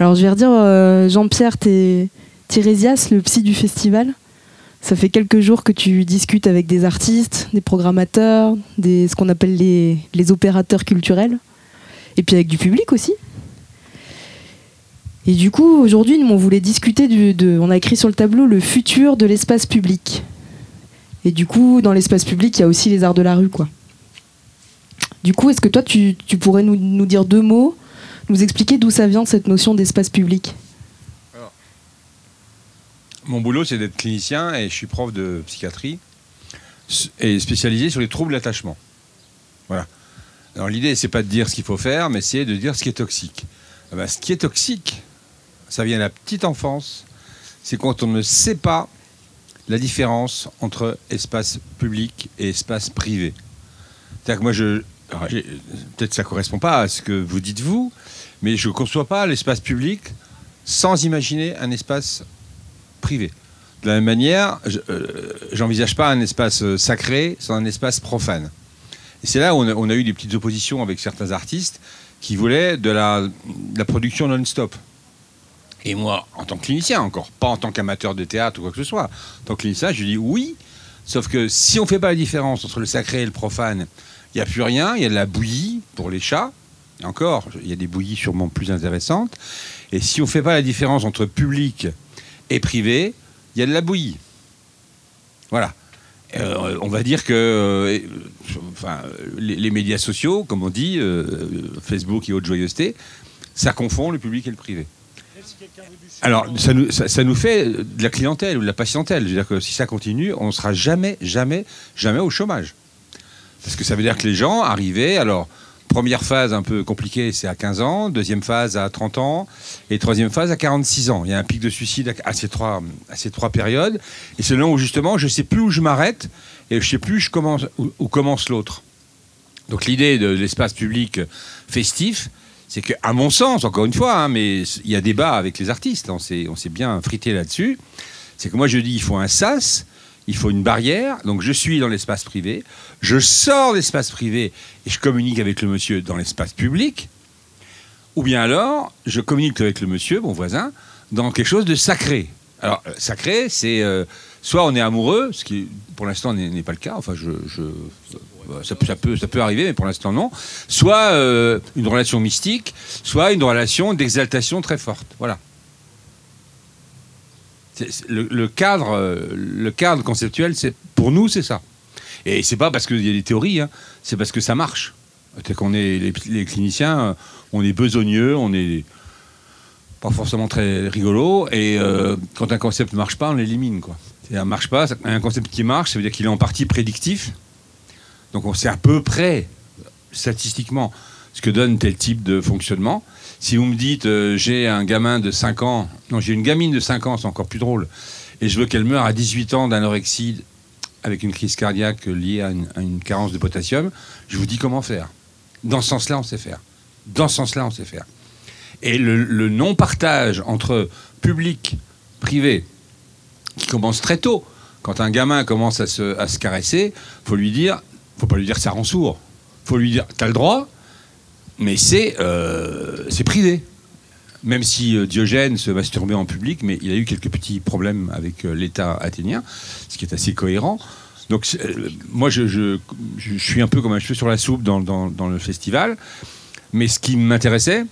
Alors je vais redire, euh, Jean-Pierre Thérésias, le psy du festival. Ça fait quelques jours que tu discutes avec des artistes, des programmateurs, ce qu'on appelle les, opérateurs culturels, et puis avec du public aussi. Et du coup, aujourd'hui, on voulait discuter de, on a écrit sur le tableau le futur de l'espace public. Et du coup, dans l'espace public, il y a aussi les arts de la rue, quoi. Du coup, est-ce que toi, tu, pourrais nous, dire deux mots, nous expliquer d'où ça vient cette notion d'espace public? Mon boulot, c'est d'être clinicien et je suis prof de psychiatrie et spécialisé sur les troubles d'attachement. Voilà. Alors l'idée, c'est pas de dire ce qu'il faut faire, mais c'est de dire ce qui est toxique. Ah ben, ce qui est toxique, ça vient de la petite enfance. C'est quand on ne sait pas la différence entre espace public et espace privé. C'est-à-dire que moi, je, peut-être ça correspond pas à ce que vous dites vous, mais je ne conçois pas l'espace public sans imaginer un espace privé. De la même manière, je n'envisage pas un espace sacré sans un espace profane. Et c'est là où on a, on a, eu des petites oppositions avec certains artistes qui voulaient de la, de la production non-stop. Et moi, en tant que clinicien, encore pas en tant qu'amateur de théâtre ou quoi que ce soit, en tant que clinicien, je dis oui, sauf que si on ne fait pas la différence entre le sacré et le profane, il n'y a plus rien, il y a de la bouillie pour les chats, encore, il y a des bouillies sûrement plus intéressantes, et si on ne fait pas la différence entre public et privé, il y a de la bouillie. Voilà. Euh, on va dire que euh, enfin, les, les, médias sociaux, comme on dit, euh, Facebook et autres joyeusetés, ça confond le public et le privé. Alors, ça nous, fait de la clientèle ou de la patientèle. Je veux dire que si ça continue, on ne sera jamais, jamais, jamais au chômage. Parce que ça veut dire que les gens arrivaient, alors, première phase un peu compliquée, c'est à 15 ans, deuxième phase à 30 ans, et troisième phase à 46 ans. Il y a un pic de suicide à ces trois, à ces trois périodes. Et c'est là où, justement, je ne sais plus où je m'arrête, et je ne sais plus où commence l'autre. Donc l'idée de l'espace public festif, c'est qu'à mon sens, encore une fois, hein, mais il y a débat avec les artistes, on s'est bien frité là-dessus, c'est que moi je dis il faut un sas, il faut une barrière, donc je suis dans l'espace privé, je sors l'espace privé et je communique avec le monsieur dans l'espace public, ou bien alors je communique avec le monsieur, mon voisin, dans quelque chose de sacré. Alors, sacré, c'est euh, soit on est amoureux, ce qui pour l'instant n'est pas le cas, enfin je ça, ça, peut, arriver, mais pour l'instant non. Soit euh, une relation mystique, soit une relation d'exaltation très forte. Voilà. Le, cadre, euh, le cadre conceptuel, pour nous, c'est ça. Et c'est pas parce qu'il y a des théories, hein, c'est parce que ça marche. C'est est les, cliniciens, on est besogneux, on est pas forcément très rigolo, et euh, quand un concept ne marche pas, on l'élimine. Quoi. Marche pas, un concept qui marche, ça veut dire qu'il est en partie prédictif. Donc on sait à peu près, statistiquement, ce que donne tel type de fonctionnement. Si vous me dites, euh, j'ai un gamin de 5 ans, non, j'ai une gamine de 5 ans, c'est encore plus drôle, et je veux qu'elle meure à 18 ans d'anorexie avec une crise cardiaque liée à une, carence de potassium, je vous dis comment faire. Dans ce sens-là, on sait faire. Dans ce sens-là, on sait faire. Et le, le non-partage entre public, privé, qui commence très tôt, quand un gamin commence à se, à se caresser, faut lui dire faut pas lui dire que ça rend sourd. faut lui dire, tu as le droit, mais c'est euh, privé. Même si euh, Diogène se masturbait en public, mais il a eu quelques petits problèmes avec euh, l'État athénien, ce qui est assez cohérent. Donc moi, je, je, je, suis un peu comme un cheveu sur la soupe dans, dans, dans le festival, mais ce qui m'intéressait,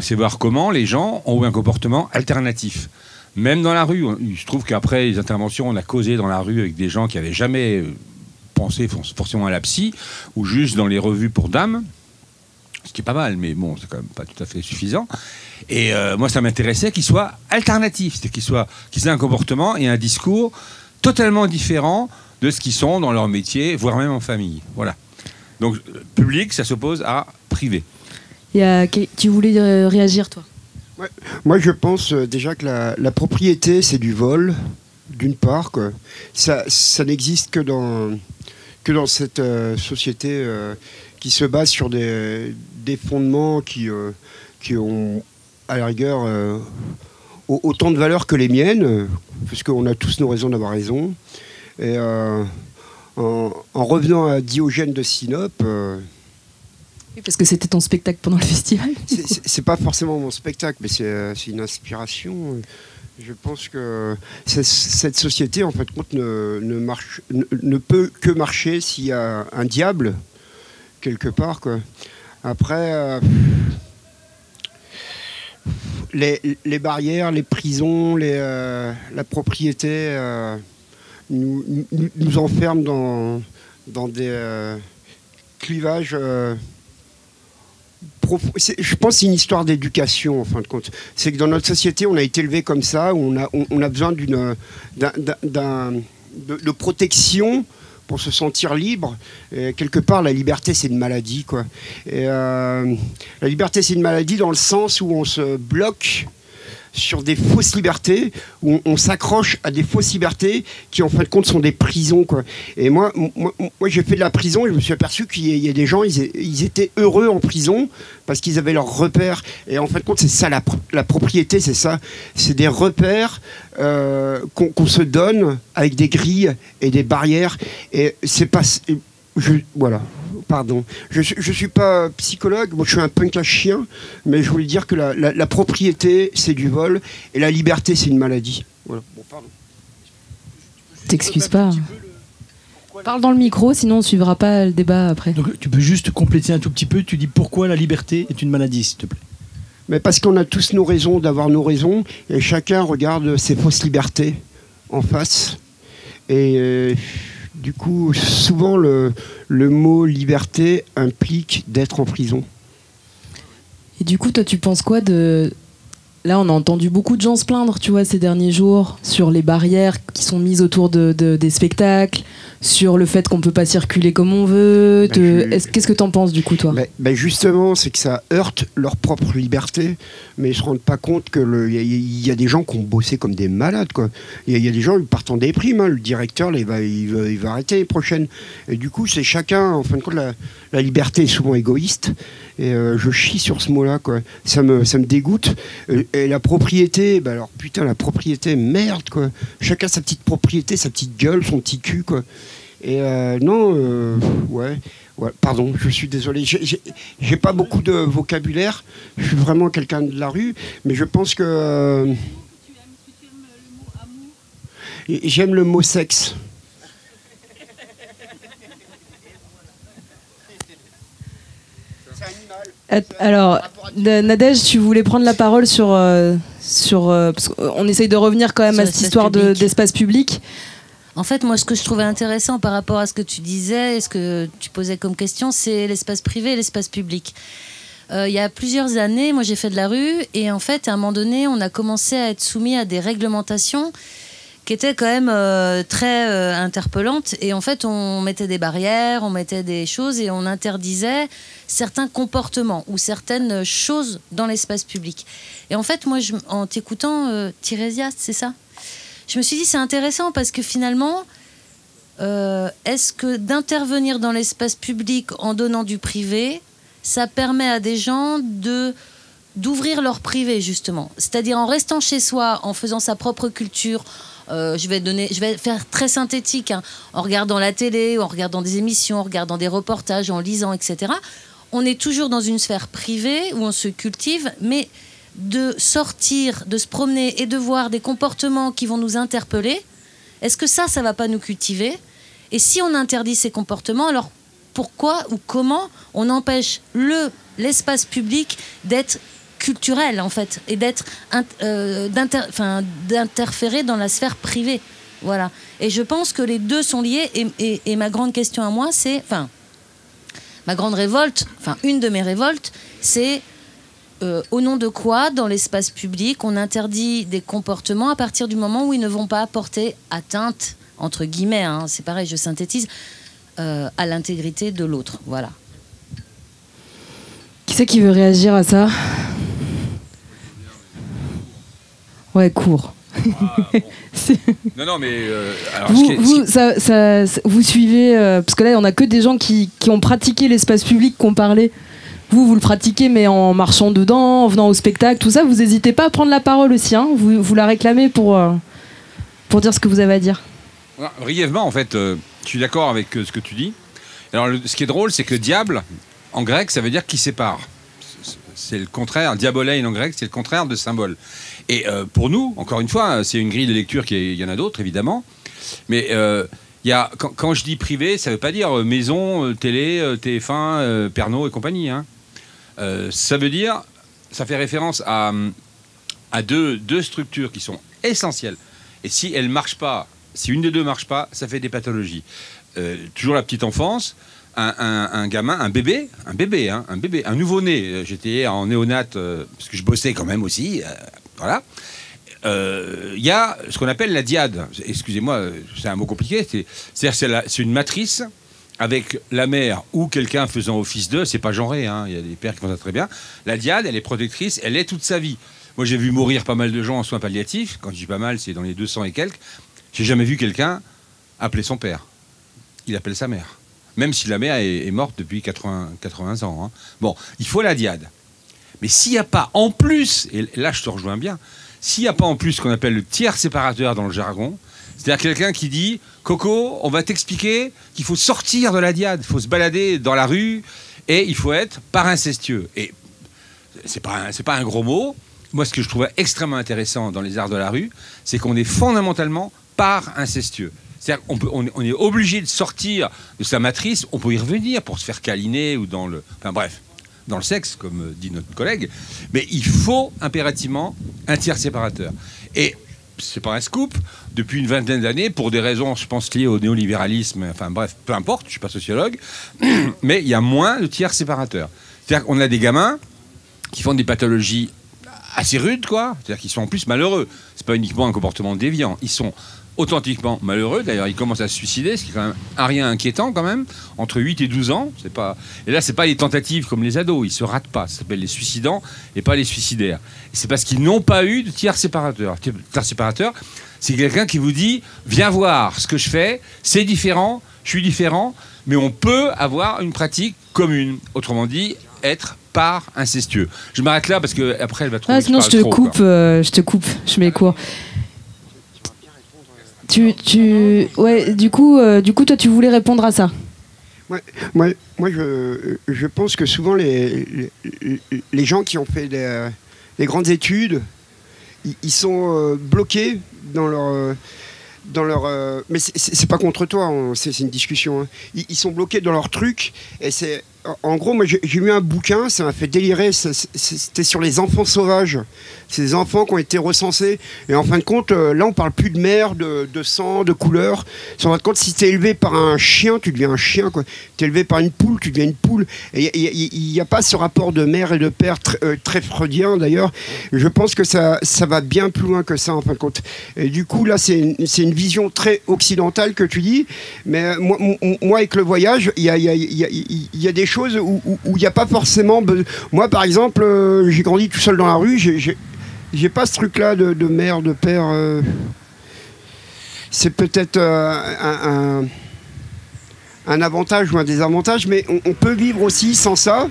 c'est voir comment les gens ont eu un comportement alternatif. Même dans la rue, il se trouve qu'après les interventions, on a causé dans la rue avec des gens qui n'avaient jamais penser forcément à la psy, ou juste dans les revues pour dames, ce qui est pas mal, mais bon, c'est quand même pas tout à fait suffisant. Et euh, moi, ça m'intéressait qu'il soit alternatif, c'est-à-dire qu'il soit, qu'ils aient un comportement et un discours totalement différent de ce qu'ils sont dans leur métier, voire même en famille. Voilà. Donc, public, ça s'oppose à privé. Tu voulais euh, réagir, toi? Ouais. Moi, je pense euh, déjà que la, la propriété, c'est du vol, d'une part. Quoi. Ça, ça n'existe que dans que dans cette euh, société euh, qui se base sur des, des fondements qui, euh, qui ont, à la rigueur, autant de valeur que les miennes, puisqu'on a tous nos raisons d'avoir raison. Et en, revenant à Diogène de Sinope. parce que c'était ton spectacle pendant le festival. C'est pas forcément mon spectacle, mais c'est une inspiration. Je pense que cette société, en fait, compte, ne, peut que marcher s'il y a un diable quelque part. Après, euh, les, barrières, les prisons, euh, la propriété euh, nous, enferment dans des clivages je pense que c'est une histoire d'éducation en fin de compte. C'est que dans notre société, on a été élevé comme ça, on a, besoin d'une, de, protection pour se sentir libre. Et quelque part, la liberté, c'est une maladie. Quoi. Euh, la liberté, c'est une maladie dans le sens où on se bloque sur des fausses libertés, où on, s'accroche à des fausses libertés qui en fin de compte sont des prisons. Quoi. Et moi, moi, j'ai fait de la prison et je me suis aperçu qu'il y, a des gens, ils, étaient heureux en prison parce qu'ils avaient leurs repères. Et en fin de compte, c'est ça la, propriété, c'est ça. C'est des repères euh, qu'on se donne avec des grilles et des barrières. Et c'est pas... Je, voilà pardon. Je ne suis pas psychologue, moi je suis un punk à chien, mais je voulais dire que la, propriété, c'est du vol, et la liberté, c'est une maladie. Voilà. Bon, pardon. T'excuses pas. Parle dans le micro, sinon on ne suivra pas le débat après. Donc tu peux juste compléter un tout petit peu, tu dis pourquoi la liberté est une maladie, s'il te plaît. Mais parce qu'on a tous nos raisons d'avoir nos raisons, et chacun regarde ses fausses libertés en face. Et... Du coup, souvent le, mot liberté implique d'être en prison. Et du coup, toi, tu penses quoi de. Là, on a entendu beaucoup de gens se plaindre, tu vois, ces derniers jours, sur les barrières qui sont mises autour de, des spectacles, sur le fait qu'on ne peut pas circuler comme on veut. Bah, qu'est-ce que tu en penses du coup, toi? Bah, bah, Justement, c'est que ça heurte leur propre liberté, mais ils ne se rendent pas compte qu'il y, y, a des gens qui ont bossé comme des malades. Il y, a des gens qui partent en déprime. Hein. Le directeur, là, il, va, il, va, arrêter les prochaines. Et du coup, c'est chacun, en fin de compte, la, la liberté est souvent égoïste. Et euh, je chie sur ce mot-là, quoi. Ça me, ça me dégoûte. Euh, et, la propriété, bah alors putain, la propriété, merde, quoi. Chacun sa petite propriété, sa petite gueule, son petit cul, quoi. Et euh, non, ouais, ouais, pardon, je suis désolé. J'ai pas beaucoup de vocabulaire. Je suis vraiment quelqu'un de la rue, mais je pense que. J'aime le mot sexe. Alors, Nadège, tu voulais prendre la parole sur. Euh, sur euh, on essaye de revenir quand même à cette histoire d'espace public. En fait, moi, ce que je trouvais intéressant par rapport à ce que tu disais et ce que tu posais comme question, c'est l'espace privé et l'espace public. Euh, il y a plusieurs années, moi, j'ai fait de la rue et en fait, à un moment donné, on a commencé à être soumis à des réglementations qui était quand même euh, très euh, interpellante. Et en fait, on mettait des barrières, on mettait des choses et on interdisait certains comportements ou certaines choses dans l'espace public. Et en fait, moi, en t'écoutant, euh, c'est ça? Je me suis dit, c'est intéressant parce que finalement, euh, est-ce que d'intervenir dans l'espace public en donnant du privé, ça permet à des gens de d'ouvrir leur privé justement, c'est-à-dire en restant chez soi, en faisant sa propre culture, euh, je, vais faire très synthétique, hein. en regardant la télé, en regardant des émissions, en regardant des reportages, en lisant, etc. On est toujours dans une sphère privée où on se cultive, mais de sortir, de se promener et de voir des comportements qui vont nous interpeller, est-ce que ça, ça va pas nous cultiver? Et si on interdit ces comportements, alors pourquoi ou comment on empêche le l'espace public d'être culturel en fait et d'être euh, d'interférer dans la sphère privée. Voilà. Et je pense que les deux sont liés et, ma grande question à moi c'est enfin ma grande révolte enfin une de mes révoltes c'est euh, au nom de quoi dans l'espace public on interdit des comportements à partir du moment où ils ne vont pas apporter atteinte entre guillemets hein, c'est pareil je synthétise euh, à l'intégrité de l'autre. Voilà. Qui c'est qui veut réagir à ça? Ouais, court. non, non, mais. Euh, vous, vous, suivez. Euh, parce que là, on a que des gens qui, qui ont pratiqué l'espace public, qui ont parlé. Vous, vous le pratiquez, mais en marchant dedans, en venant au spectacle, tout ça, vous n'hésitez pas à prendre la parole aussi. Hein vous, vous la réclamez pour, euh, pour dire ce que vous avez à dire. Brièvement, en fait, Je suis d'accord avec ce que tu dis. Alors, le- ce qui est drôle, c'est que diable, en grec, ça veut dire qui sépare. C'est le contraire. Diabolein en grec, c'est le contraire de symbole. Et euh, pour nous, encore une fois, c'est une grille de lecture il y en a d'autres, évidemment. Mais euh, y a, quand, je dis privé, ça ne veut pas dire euh, maison, euh, télé, euh, TF1, euh, Pernod et compagnie. hein. Ça veut dire, ça fait référence à, à deux, deux structures qui sont essentielles. Et si elles ne marchent pas, si une des deux ne marche pas, ça fait des pathologies. Toujours la petite enfance, un, un- gamin, un bébé, un bébé, hein, un bébé, un nouveau-né. J'étais en néonate, parce que je bossais quand même aussi. Voilà. Euh, Il y a ce qu'on appelle la diade. Excusez-moi, c'est un mot compliqué. c'est- C'est-à-dire c'est une matrice avec la mère ou quelqu'un faisant office d'eux, c'est pas genré, hein, il y a des pères qui font ça très bien. La diade, elle est protectrice, elle est toute sa vie. Moi, j'ai vu mourir pas mal de gens en soins palliatifs. Quand je dis pas mal, c'est dans les 200 et quelques. J'ai jamais vu quelqu'un appeler son père. Il appelle sa mère. Même si la mère est, est morte depuis 80, 80 ans. hein. Bon, il faut la diade. Mais s'il n'y a pas en plus, et là je te rejoins bien, s'il n'y a pas en plus ce qu'on appelle le tiers séparateur dans le jargon, c'est-à-dire quelqu'un qui dit Coco, on va t'expliquer qu'il faut sortir de la diade, il faut se balader dans la rue et il faut être par incestueux. Et c'est pas c'est pas un gros mot. Moi, ce que je trouvais extrêmement intéressant dans les arts de la rue, c'est qu'on est fondamentalement par incestueux. C'est-à-dire qu'on on, on est obligé de sortir de sa matrice. On peut y revenir pour se faire câliner ou dans le, enfin bref, dans le sexe, comme euh, dit notre collègue. Mais il faut impérativement un tiers séparateur. Et c'est pas un scoop. Depuis une vingtaine d'années, pour des raisons, je pense, liées au néolibéralisme, enfin bref, peu importe, je suis pas sociologue, mais il y a moins de tiers séparateurs. C'est-à-dire qu'on a des gamins qui font des pathologies assez rudes, quoi. C'est-à-dire qu'ils sont en plus malheureux. C'est pas uniquement un comportement déviant. Ils sont authentiquement malheureux. D'ailleurs, ils commencent à se suicider, ce qui est quand même un rien inquiétant quand même. Entre 8 et 12 ans, c'est pas. Et là, c'est pas les tentatives comme les ados. Ils se ratent pas. Ça s'appelle les suicidants et pas les suicidaires. Et c'est parce qu'ils n'ont pas eu de tiers séparateur. Tiers séparateur, c'est quelqu'un qui vous dit viens voir ce que je fais. C'est différent. Je suis différent, mais on peut avoir une pratique commune. Autrement dit, être par incestueux. Je m'arrête là parce que après elle va trouver Ah, sinon, je parle te trop, coupe, euh, je te coupe, je mets court. Tu, tu, ouais, du coup, euh, du coup, toi, tu voulais répondre à ça. Moi, moi je, je pense que souvent les, les, les gens qui ont fait des, des grandes études, ils, sont euh, bloqués dans leur. Dans leur euh, mais c'est- pas contre toi, hein, c'est une discussion. hein. Ils, ils sont bloqués dans leur truc. Et c'est. En- gros, moi j'ai lu un bouquin, ça m'a fait délirer. C'était sur les enfants sauvages. Ces enfants qui ont été recensés. Et en fin de compte, euh, là on parle plus de mer, de, sang, de couleur. En fin de compte, si élevé par un chien, tu deviens un chien. quoi. T'es élevé par une poule, tu deviens une poule. Et il n'y a, pas ce rapport de mère et de père très, euh, très freudien d'ailleurs. Je pense que ça, va bien plus loin que ça en fin de compte. Et du coup, là, c'est une, vision très occidentale que tu dis. Mais euh, moi, avec le voyage, il y a, y a des choses où où- il n'y a pas forcément. Moi, par exemple, euh, j'ai grandi tout seul dans la rue. J'ai- pas ce truc-là de, de mère, de père. euh. C'est peut-être euh, un, avantage ou un désavantage, mais on, peut vivre aussi sans ça.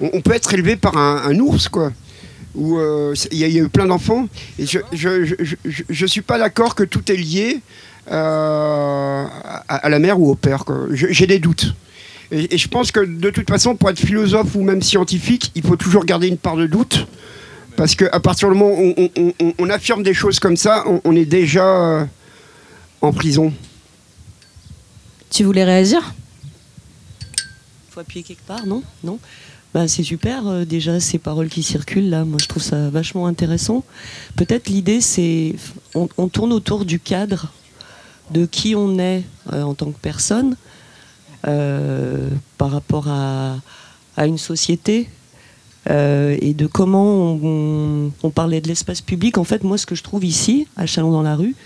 On, peut être élevé par un, ours, quoi. Où il y, a- eu plein d'enfants. Et je je suis pas d'accord que tout est lié à, à la mère ou au père. J'ai des doutes. Et, et je pense que de toute façon, pour être philosophe ou même scientifique, il faut toujours garder une part de doute. Parce qu'à partir du moment où on, on- on- on affirme des choses comme ça, on, on est déjà euh, en prison. Tu voulais réagir? Faut appuyer quelque part, non? Non? Bah, C'est super, euh, déjà, ces paroles qui circulent, là, moi je trouve ça vachement intéressant. Peut-être l'idée, c'est. On, on tourne autour du cadre de qui on est euh, en tant que personne euh, par rapport à, à une société euh, et de comment on, parlait de l'espace public. En fait, moi, ce que je trouve ici, à Chalon dans la rue,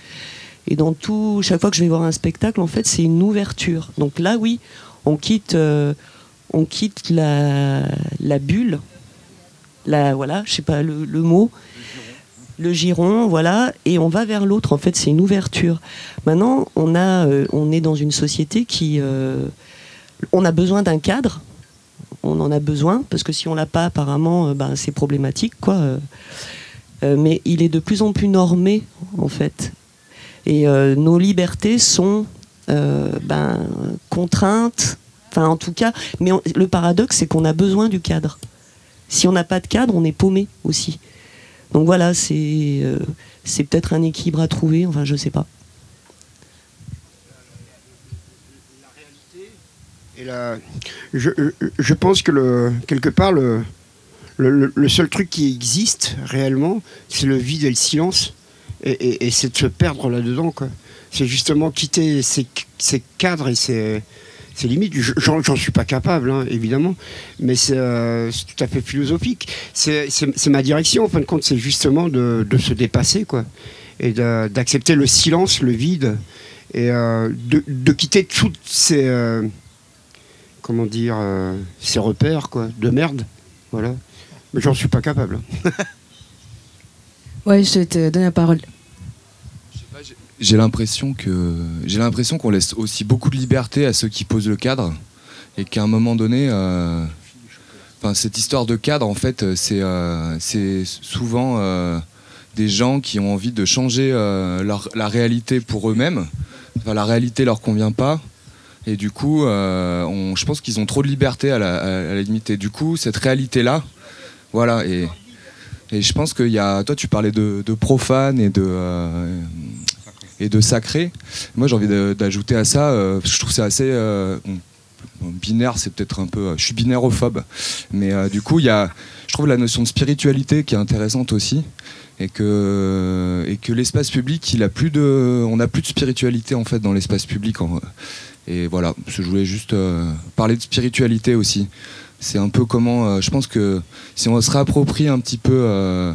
et dans tout, chaque fois que je vais voir un spectacle, en fait, c'est une ouverture. Donc là, oui, on quitte, euh, on quitte la, la bulle, la, voilà, je sais pas le, mot, le giron, voilà, et on va vers l'autre. En fait, c'est une ouverture. Maintenant, on a, euh, on est dans une société qui, euh, on a besoin d'un cadre. On en a besoin parce que si on l'a pas, apparemment, euh, ben, c'est problématique, quoi. Euh, euh, mais il est de plus en plus normé, en fait. Et nos libertés sont ben, contrainte. Enfin, en tout cas, mais le paradoxe, c'est qu'on a besoin du cadre. Si on n'a pas de cadre, on est paumé aussi. Donc voilà, c'est c'est peut-être un équilibre à trouver. Enfin, je sais pas. Et je, pense que quelque part, le, seul truc qui existe réellement, c'est le vide et le silence. Et, c'est de se perdre là-dedans. C'est justement quitter ces, cadres et ces, limites. Je- J'en suis pas capable, hein, évidemment, mais c'est euh, c'est tout à fait philosophique. C'est ma direction, en fin de compte, c'est justement de, se dépasser, quoi. Et d'accepter le silence, le vide, et euh, de, de quitter toutes ces. euh, comment dire, euh, ces repères quoi, de merde. Voilà. Mais j'en suis pas capable. Ouais, je vais te donner la parole. J'ai l'impression que j'ai l'impression qu'on laisse aussi beaucoup de liberté à ceux qui posent le cadre et qu'à un moment donné, euh, enfin cette histoire de cadre en fait, euh, c'est euh, c'est souvent euh, des gens qui ont envie de changer euh, leur- la réalité pour eux-mêmes. Enfin, la réalité leur convient pas. Et du coup, euh, je pense qu'ils ont trop de liberté à la, à limite. Et du coup, cette réalité-là, voilà. Et, je pense qu'il y a. Toi, tu parlais de, profane et de. euh, et de sacré. Moi, j'ai envie d'ajouter à ça, euh, je trouve ça assez euh, binaire, c'est peut-être un peu. je suis binairophobe, mais du coup, il y a, je trouve la notion de spiritualité qui est intéressante aussi, et que et que l'espace public, il a plus de, on n'a plus de spiritualité en fait dans l'espace public. Et voilà, je voulais juste euh, parler de spiritualité aussi. C'est un peu comment, euh, je pense que si on se réapproprie un petit peu. euh,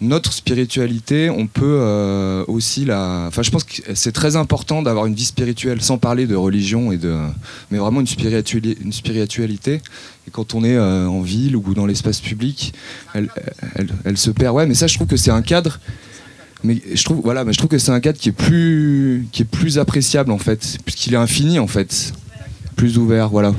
notre spiritualité, on peut aussi la. Enfin, je pense que c'est très important d'avoir une vie spirituelle, sans parler de religion et de, mais vraiment une spiritualité. Et quand on est en ville ou dans l'espace public, elle se perd. Ouais, mais ça, je trouve que c'est un cadre. Mais je trouve, voilà, mais je trouve que c'est un cadre qui est plus, qui est plus appréciable en fait, puisqu'il est infini en fait, plus ouvert, voilà.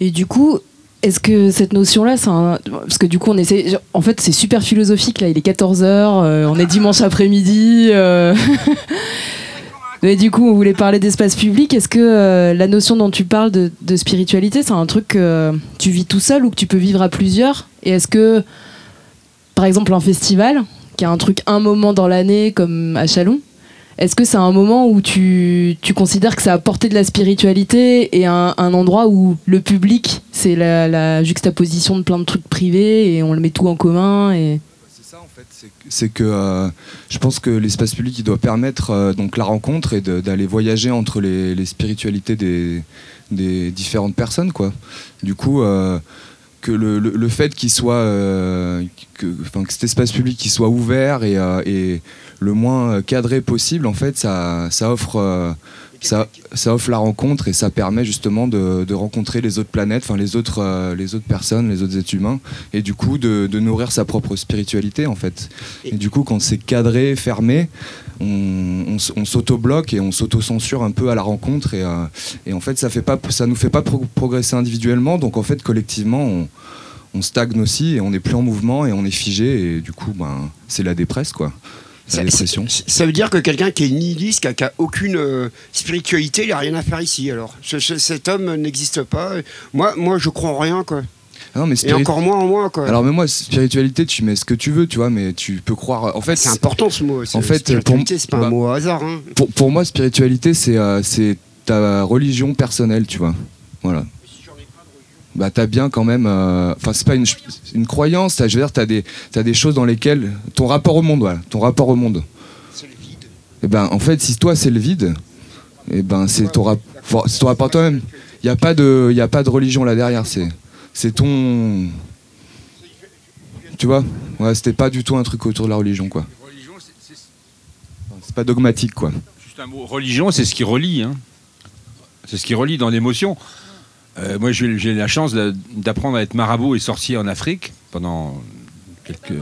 Et du coup, est-ce que cette notion-là, c'est un... parce que du coup, on essaie, en fait, c'est super philosophique là. Il est 14 h on est dimanche après-midi. euh. Mais du coup, on voulait parler d'espace public. Est-ce que euh, la notion dont tu parles de, de spiritualité, c'est un truc que tu vis tout seul ou que tu peux vivre à plusieurs? Et est-ce que, par exemple, un festival, qui est un truc un moment dans l'année comme à Chalon, est-ce que c'est un moment où tu, tu considères que ça a apporté de la spiritualité et un, endroit où le public, c'est la, juxtaposition de plein de trucs privés et on le met tout en commun et... C'est ça en fait, c'est que- euh, je pense que l'espace public il doit permettre euh, donc la rencontre et d'aller voyager entre les, les spiritualités des, des différentes personnes quoi. Du coup euh, que le, le- le fait qu'il soit euh, que, cet espace public qui soit ouvert et, euh, et le moins cadré possible en fait ça, ça offre euh, ça, ça offre la rencontre et ça permet justement de, de rencontrer les autres planètes, enfin les autres, euh, les autres personnes, les autres êtres humains, et du coup de, de nourrir sa propre spiritualité en fait. Et du coup, quand c'est cadré, fermé, on, on, s- on s'auto-bloque et on s'auto-censure un peu à la rencontre, et, euh, et en fait, ça fait pas, ça nous fait pas pro- progresser individuellement, donc en fait, collectivement, on, on stagne aussi et on n'est plus en mouvement et on est figé, et du coup, ben, c'est la dépresse quoi. La dépression. ça veut dire que quelqu'un qui est nihiliste, qui a, a aucune euh, spiritualité, il n'a rien à faire ici. Alors, Ce- ce- cet homme n'existe pas. Moi, moi, je crois en rien, quoi. Non, mais Et encore moins en moi, quoi. Alors mais moi spiritualité tu mets ce que tu veux tu vois mais tu peux croire en fait c'est important ce mot. en fait, spiritualité, pour- c'est pas bah- un mot au hasard. hein. pour, pour moi spiritualité c'est euh, c'est ta religion personnelle tu vois voilà bah t'as bien quand même euh, enfin c'est pas une, une croyance t'as- je veux dire t'as des t'as des choses dans lesquelles ton rapport au monde voilà ton rapport au monde C'est le vide. et ben en fait si toi c'est le vide et ben c'est ton rapport c'est ton rapport à toi-même il y a pas de il y a pas de religion là derrière c'est c'est ton tu vois ouais c'était pas du tout un truc autour de la religion quoi Religion, c'est- pas dogmatique quoi juste un mot. Religion, c'est ce qui relie. hein. C'est ce qui relie dans l'émotion. Euh, moi, j'ai j'ai la chance d'a- d'apprendre à être marabout et sorcier en Afrique pendant quelques,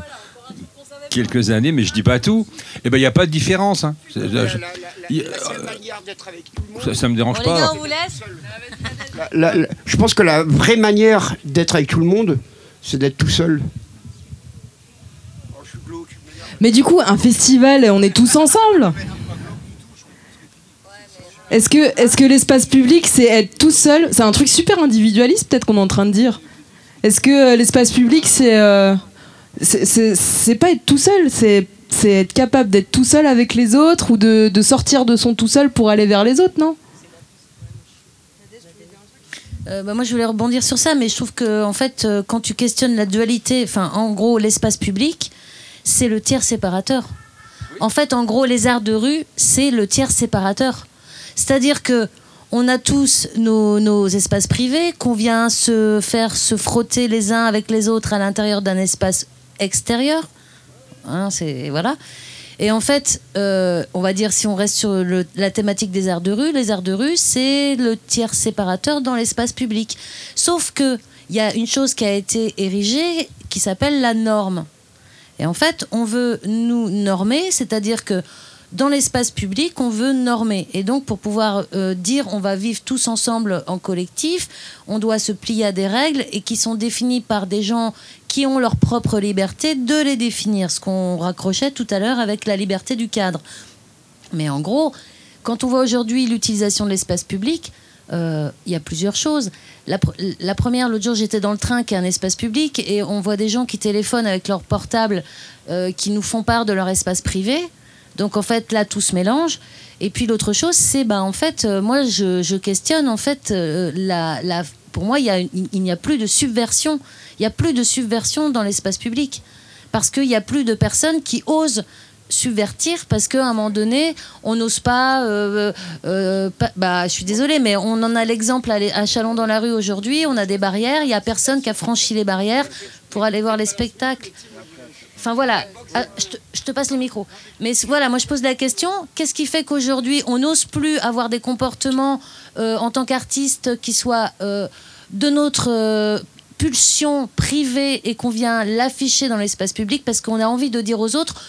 quelques années, mais je dis pas tout. Et ben, il n'y a pas de différence. hein. C'est- La, la- la- il- la seule manière d'être avec tout le monde, ça, ça me dérange Bon, les gars, pas. on vous laisse. la- la- je pense que la vraie manière d'être avec tout le monde, c'est d'être tout seul. Mais du coup, un festival, on est tous ensemble Est-ce que, est que l'espace public, c'est être tout seul? C'est un truc super individualiste, peut-être qu'on est en train de dire. Est-ce que euh, l'espace public, c'est. euh, c'est- pas être tout seul, c'est c'est être capable d'être tout seul avec les autres ou de, de sortir de son tout seul pour aller vers les autres, non? Euh, bah, moi, je voulais rebondir sur ça, mais je trouve que, en fait, euh, quand tu questionnes la dualité, enfin, en gros, l'espace public, c'est le tiers séparateur. En fait, en gros, les arts de rue, c'est le tiers séparateur. C'est-à-dire que on a tous nos, nos espaces privés, qu'on vient se faire se frotter les uns avec les autres à l'intérieur d'un espace extérieur. Hein, c'est voilà. Et en fait, euh, on va dire si on reste sur la thématique des arts de rue, les arts de rue, c'est le tiers séparateur dans l'espace public. Sauf que il y a une chose qui a été érigée qui s'appelle la norme. Et en fait, on veut nous normer, c'est-à-dire que dans l'espace public, on veut normer. Et donc, pour pouvoir euh, dire on va vivre tous ensemble en collectif, on doit se plier à des règles et qui sont définies par des gens qui ont leur propre liberté de les définir, ce qu'on raccrochait tout à l'heure avec la liberté du cadre. Mais en gros, quand on voit aujourd'hui l'utilisation de l'espace public, euh, il y a plusieurs choses. La, pr- la première, l'autre jour, j'étais dans le train qui est un espace public et on voit des gens qui téléphonent avec leur portable, euh, qui nous font part de leur espace privé. Donc en fait, là, tout se mélange. Et puis l'autre chose, c'est, bah, en fait, euh, moi, je, questionne, en fait, euh, la, pour moi, il y a n'y a plus de subversion. Il n'y a plus de subversion dans l'espace public. Parce qu'il n'y a plus de personnes qui osent subvertir parce qu'à un moment donné, on n'ose pas, euh, Bah, je suis désolée, mais on en a l'exemple à, à Chalon dans la rue aujourd'hui. On a des barrières. Il n'y a personne qui a franchi les barrières pour aller voir les spectacles. Enfin voilà, Ah, je, te, passe le micro. Mais voilà, moi je pose la question qu'est-ce qui fait qu'aujourd'hui on n'ose plus avoir des comportements euh, en tant qu'artiste qui soient euh, de notre euh, pulsion privée et qu'on vient l'afficher dans l'espace public parce qu'on a envie de dire aux autres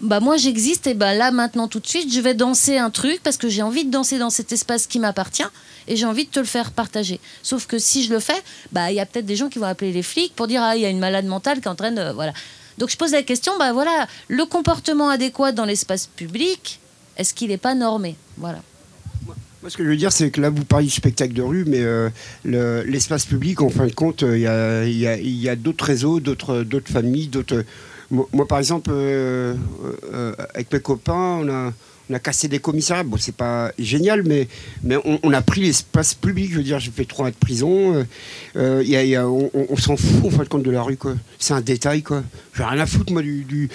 bah moi j'existe et bah là maintenant tout de suite je vais danser un truc parce que j'ai envie de danser dans cet espace qui m'appartient et j'ai envie de te le faire partager. Sauf que si je le fais, bah il y a peut-être des gens qui vont appeler les flics pour dire ah il y a une malade mentale qui est en train de voilà. Donc je pose la question bah voilà, le comportement adéquat dans l'espace public, est-ce qu'il n'est pas normé? Voilà. Moi, ce que je veux dire, c'est que là, vous parlez du spectacle de rue, mais euh, le- l'espace public, en fin de compte, euh, il y a, d'autres réseaux, d'autres familles, d'autres. Moi, par exemple, euh, avec mes copains, on a, on a cassé des commissariats. Bon, c'est pas génial, mais, mais on, a pris l'espace public. Je veux dire, j'ai fait trois mois de prison. euh, euh, y a- on, s'en fout, en fin de compte, de la rue, quoi. C'est un détail, quoi. J'ai rien à foutre, moi, du, du,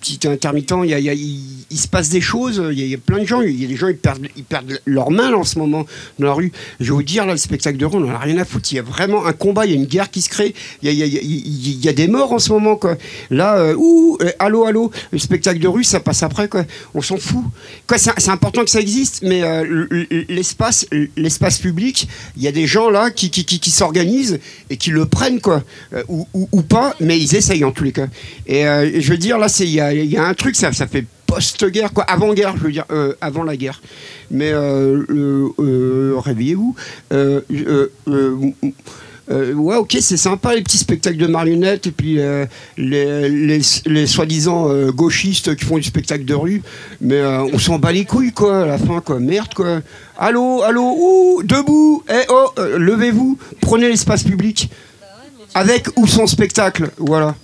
petit intermittent. Il, y a- se passe des choses. Il y, a, plein de gens. Il y a des gens, ils perdent, ils perdent leurs mains, en ce moment, dans la rue. Je vais vous dire, là, le spectacle de rue, on n'en a rien à foutre. Il y a vraiment un combat, il y a une guerre qui se crée. Il y a des morts en ce moment, quoi. Là, euh, ouh, euh, allô, allô, le spectacle de rue, ça passe après, quoi. On s'en fout. Quoi, c'est important que ça existe, mais euh, l'espace, l'espace public, il y a des gens là qui, qui, qui- s'organisent et qui le prennent, quoi, Euh, ou, pas, mais ils essayent en tous les cas. Et euh, je veux dire, là, il y a, un truc, ça, ça fait post-guerre, quoi, avant-guerre, je veux dire, avant la guerre. Mais réveillez-vous. Euh, ouais, ok, c'est sympa les petits spectacles de marionnettes et puis euh, les, les, les soi-disant euh, gauchistes qui font du spectacle de rue, mais euh, on s'en bat les couilles quoi à la fin quoi, merde quoi. Allô, allô, ouh, debout, eh oh, euh, levez-vous, prenez l'espace public avec ou sans spectacle, voilà.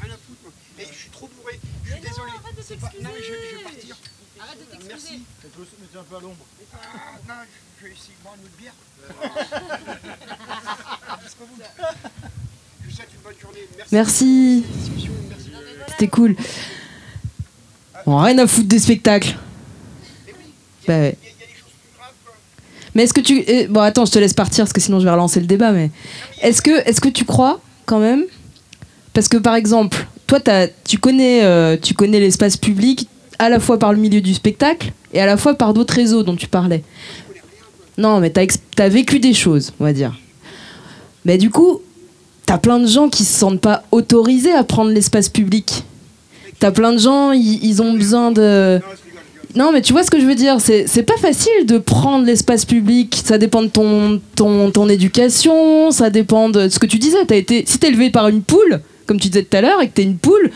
Rien à foutre, moi. Eh, je suis trop bourré, je suis désolé. C'est pas- Non, mais je, je vais partir. Arrête de t'excuser. Merci. Mettez un peu à l'ombre. Ah, non, je vais essayer de boire une autre bière. Jusqu'au bout. Je vous souhaite une bonne journée. Merci. C'était cool. Rien à foutre des spectacles. Bah. Mais est-ce que tu. eh, Bon, attends, je te laisse partir parce que sinon je vais relancer le débat. Mais est-ce que, est que tu crois quand même Parce que par exemple, toi, euh, tu connais l'espace public à la fois par le milieu du spectacle et à la fois par d'autres réseaux dont tu parlais. Non, mais t'as ex- as vécu des choses, on va dire. Mais du coup, t'as plein de gens qui se sentent pas autorisés à prendre l'espace public. T'as plein de gens, ils, ont besoin de. Non, mais tu vois ce que je veux dire C'est pas facile de prendre l'espace public. Ça dépend de ton, ton, ton éducation, ça dépend de ce que tu disais. As été, si t'es élevé par une poule, comme tu disais tout à l'heure, et que t'es une poule,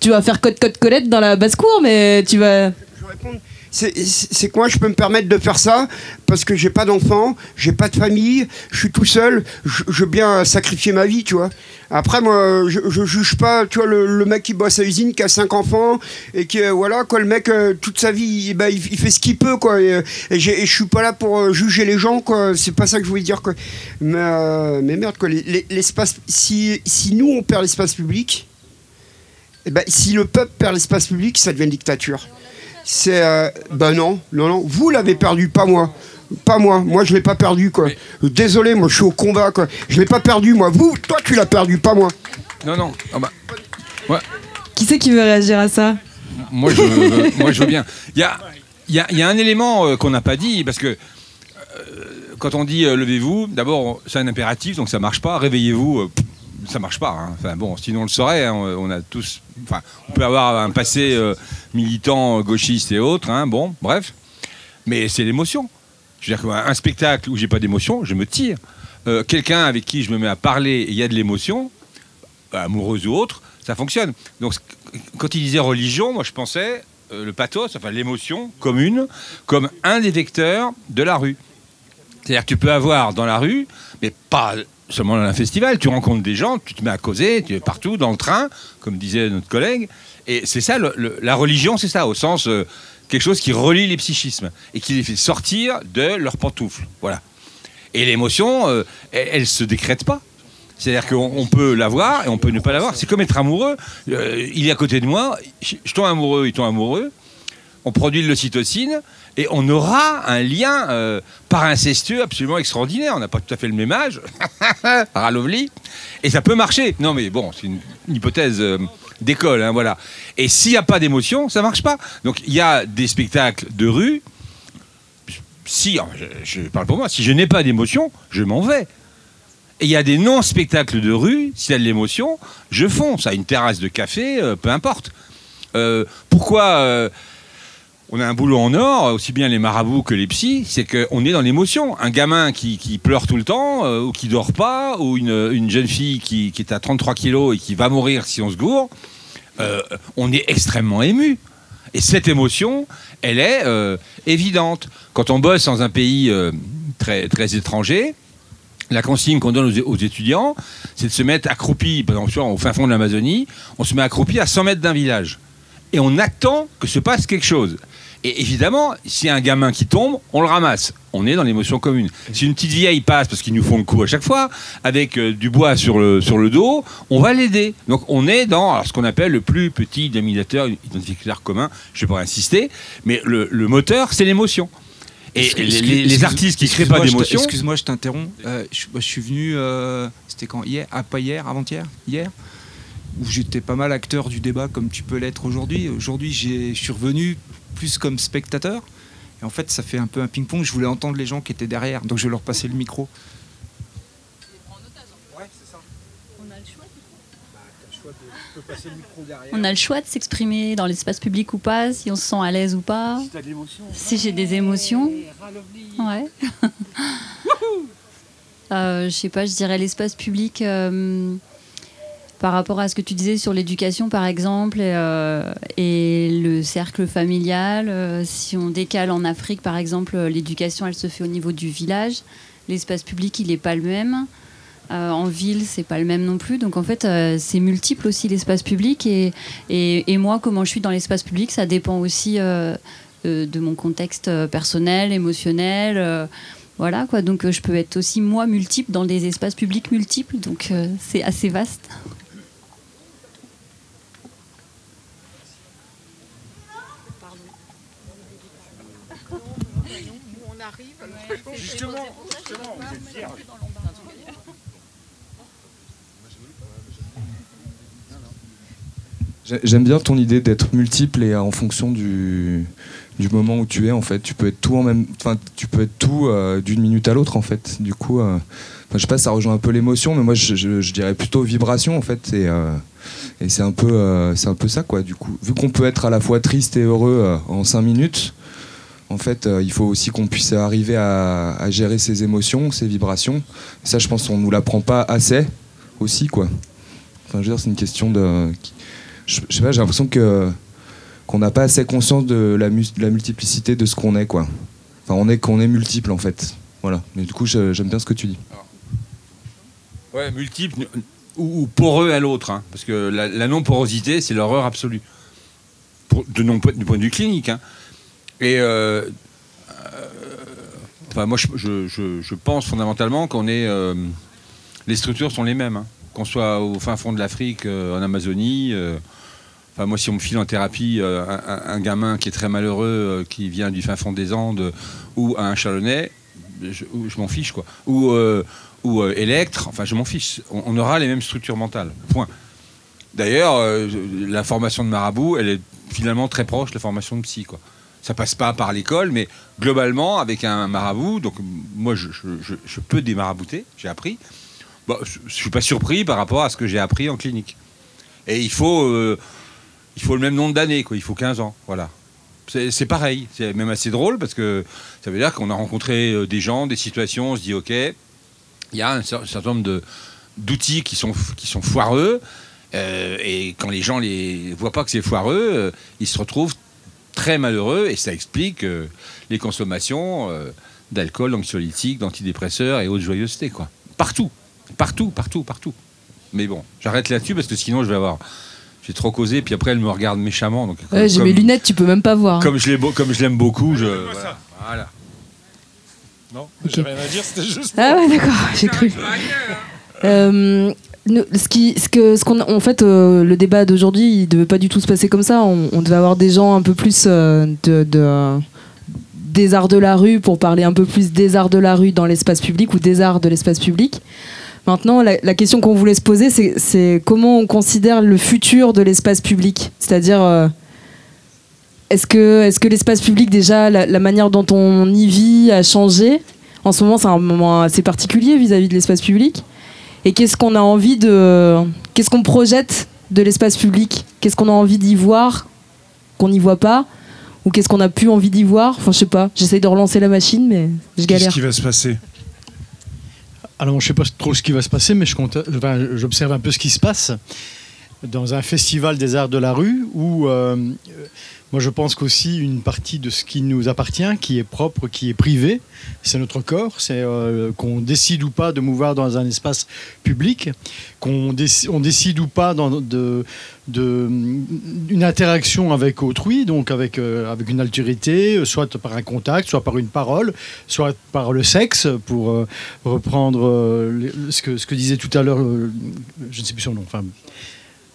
tu vas faire code code colette dans la basse-cour, mais tu vas. Je vais répondre. C'est que moi je peux me permettre de faire ça? Parce que j'ai pas d'enfant, j'ai pas de famille, je suis tout seul, je, veux bien sacrifier ma vie, tu vois. Après moi je, je juge pas, tu vois le, mec qui bosse à l'usine qui a cinq enfants et qui euh, voilà quoi le mec euh, toute sa vie ben, il, il fait ce qu'il peut quoi et, et, et je suis pas là pour euh, juger les gens quoi, c'est pas ça que je voulais dire quoi. Mais, mais merde quoi, les- les- l'espace si si nous on perd l'espace public eh ben, si le peuple perd l'espace public, ça devient une dictature. C'est. euh, ben non, non, non. Vous l'avez perdu, pas moi. Pas moi. Moi, je l'ai pas perdu, quoi. Désolé, moi, je suis au combat, quoi. Je l'ai pas perdu, moi. Vous, toi, tu l'as perdu, pas moi. Non, non. Ah bah, Qui c'est qui veut réagir à ça moi, je, veux- moi, je veux bien. Il y a, il y a- il y a un élément euh, qu'on n'a pas dit, parce que euh, quand on dit euh, levez-vous, d'abord, c'est un impératif, donc ça marche pas. Réveillez-vous, euh, ça marche pas. hein. Enfin, bon, sinon on le saurait. hein. On a tous. Enfin, on peut avoir un passé euh, militant, gauchiste et autres. hein. Bon, bref. Mais c'est l'émotion. Je veux dire qu'un spectacle où j'ai pas d'émotion, je me tire. Euh, Quelqu'un avec qui je me mets à parler il y a de l'émotion, amoureuse ou autre, ça fonctionne. Donc, quand il disait religion, moi je pensais euh, le pathos, enfin l'émotion commune, comme un des vecteurs de la rue. C'est-à-dire que tu peux avoir dans la rue, mais pas seulement dans un festival, tu rencontres des gens, tu te mets à causer, tu es partout, dans le train, comme disait notre collègue. Et c'est ça, la religion, c'est ça, au sens euh, quelque chose qui relie les psychismes et qui les fait sortir de leurs pantoufles. Voilà. Et l'émotion, euh, elle, elle se décrète pas. C'est-à-dire qu'on on peut l'avoir et on peut ne pas l'avoir. C'est comme être amoureux. Euh, il est à côté de moi, je tombe amoureux, il tombe amoureux. On produit de l'ocytocine et on aura un lien euh, par incestueux absolument extraordinaire. On n'a pas tout à fait le même âge, Ralovli, et ça peut marcher. Non mais bon, c'est une, hypothèse euh, d'école, hein, voilà. Et s'il n'y a pas d'émotion, ça marche pas. Donc il y a des spectacles de rue. Si, je, je parle pour moi, si je n'ai pas d'émotion, je m'en vais. Et il y a des non-spectacles de rue, s'il y a de l'émotion, je fonce à une terrasse de café, euh, peu importe. Euh, pourquoi on a un boulot en or, aussi bien les marabouts que les psys, c'est qu'on est dans l'émotion. Un gamin qui, pleure tout le temps, euh, ou qui dort pas, ou une, une jeune fille qui, est à 33 kilos et qui va mourir si on se gourre, euh, on est extrêmement ému. Et cette émotion, elle est euh, évidente. Quand on bosse dans un pays très, très étranger, la consigne qu'on donne aux, aux étudiants, c'est de se mettre accroupi, par exemple, au fin fond de l'Amazonie, on se met accroupi à 100 mètres d'un village. Et on attend que se passe quelque chose. Et évidemment, s'il y a un gamin qui tombe, on le ramasse. On est dans l'émotion commune. Si une petite vieille passe, parce qu'ils nous font le coup à chaque fois, avec euh, du bois sur le, sur le dos, on va l'aider. Donc on est dans alors, ce qu'on appelle le plus petit dénominateur identificateur commun. Je ne vais pas insister, mais le, le moteur, c'est l'émotion. Et les, artistes qui ne créent pas d'émotion, Excuse-moi, je t'interromps. Euh, je suis venu. euh, C'était quand? Hier? Ah, pas hier, avant-hier? Hier? Où j'étais pas mal acteur du débat, comme tu peux l'être aujourd'hui. Aujourd'hui, j'ai- je suis revenu plus comme spectateur. Et en fait, ça fait un peu un ping-pong. Je voulais entendre les gens qui étaient derrière. Donc, je vais leur passer le micro. On a le choix de s'exprimer dans l'espace public ou pas, si on se sent à l'aise ou pas. Si j'ai des émotions. Ouais. Euh, je sais pas, je dirais l'espace public. euh, par rapport à ce que tu disais sur l'éducation, par exemple, et, euh, le cercle familial, euh, si on décale en Afrique, par exemple, euh, l'éducation, elle se fait au niveau du village. L'espace public, il n'est pas le même. En ville, c'est pas le même non plus. Donc en fait, c'est multiple aussi l'espace public. Et, moi, comment je suis dans l'espace public, ça dépend aussi de mon contexte personnel, émotionnel. voilà quoi. Donc je peux être aussi moi multiple dans des espaces publics multiples. Donc c'est assez vaste. J'ai- J'aime bien ton idée d'être multiple et en fonction du, du moment où tu es en fait. Tu peux être tout en même, enfin tu peux être tout euh, d'une minute à l'autre en fait. Du coup, euh, enfin, je sais pas, ça rejoint un peu l'émotion, mais moi je, je- je dirais plutôt vibration en fait. Et, euh, et c'est un peu, euh, c'est un peu ça quoi. Du coup, vu qu'on peut être à la fois triste et heureux euh, en cinq minutes. En fait, euh, il faut aussi qu'on puisse arriver à, gérer ses émotions, ses vibrations. Ça, je pense qu'on nous l'apprend pas assez aussi, quoi. Enfin, je veux dire, c'est une question de. Je, je sais pas, j'ai l'impression que qu'on n'a pas assez conscience de la, multiplicité de ce qu'on est, quoi. Enfin, on est qu'on est multiple en fait. Voilà. Mais du coup, j'aime bien ce que tu dis. Ouais, multiple ou, poreux à l'autre. hein, parce que la, non-porosité, c'est l'horreur absolue. Du point de vue clinique. hein. Et. euh, euh, enfin, moi, je, pense fondamentalement qu'on est. euh, les structures sont les mêmes. hein. Qu'on soit au fin fond de l'Afrique, en Amazonie. Enfin, moi, si on me file en thérapie un, gamin qui est très malheureux, qui vient du fin fond des Andes, ou un Chalonnais, je, m'en fiche, quoi. Ou, euh, ou Electre, enfin, je m'en fiche. On, on aura les mêmes structures mentales. Point. D'ailleurs, la formation de marabout, elle est finalement très proche de la formation de psy, quoi. Ça passe pas par l'école, mais globalement, avec un marabout, donc moi, je, peux démarabouter, j'ai appris. Bon, je, je suis pas surpris par rapport à ce que j'ai appris en clinique. Et il faut, euh, il faut le même nombre d'années, quoi. Il faut 15 ans, voilà. C'est pareil, c'est même assez drôle parce que ça veut dire qu'on a rencontré euh, des gens, des situations, on se dit ok, il y a un cer- certain nombre d'outils qui sont, qui sont foireux, euh, et quand les gens les voient pas que c'est foireux, ils se retrouvent très malheureux, et ça explique euh, les consommations euh, d'alcool, d'anxiolytiques, d'antidépresseurs et autres joyeusetés, quoi. Partout, partout, partout, partout. Mais bon, j'arrête là-dessus parce que sinon je vais avoir. J'ai trop causé, puis après elle me regarde méchamment. Donc, Ouais, J'ai comme- mes lunettes, tu peux même pas voir. hein. comme je l'aime beaucoup, je voilà. Voilà. Non, j'ai rien à dire, c'était juste. Ah ouais, d'accord, j'ai cru. Euh, nous, ce qui, ce que, ce qu'on, en fait, euh, le débat d'aujourd'hui, il devait pas du tout se passer comme ça. On, devait avoir des gens un peu plus euh, de, de- des arts de la rue pour parler un peu plus des arts de la rue dans l'espace public ou des arts de l'espace public. Maintenant, la, question qu'on voulait se poser, c'est, comment on considère le futur de l'espace public? C'est-à-dire, euh, est-ce que, est-ce que l'espace public, déjà, la manière dont on y vit a changé? En ce moment, c'est un moment assez particulier vis-à-vis de l'espace public. Et qu'est-ce qu'on a envie de. Qu'est-ce qu'on projette de l'espace public? Qu'est-ce qu'on a envie d'y voir qu'on n'y voit pas? Ou qu'est-ce qu'on a plus envie d'y voir? Enfin, je sais pas. J'essaye de relancer la machine, mais je Qu'est-ce galère. qui va se passer? Alors, je sais pas trop ce qui va se passer, mais je compte- enfin, j'observe un peu ce qui se passe dans un festival des arts de la rue où, euh, moi, je pense qu'aussi une partie de ce qui nous appartient, qui est propre, qui est privé, c'est notre corps, c'est euh, qu'on décide ou pas de mouvoir dans un espace public, qu'on déc- on décide ou pas dans, interaction avec autrui, donc avec, euh, avec une altérité, soit par un contact, soit par une parole, soit par le sexe, pour euh, reprendre ce, que, ce que disait tout à l'heure, je ne sais plus son nom, enfin,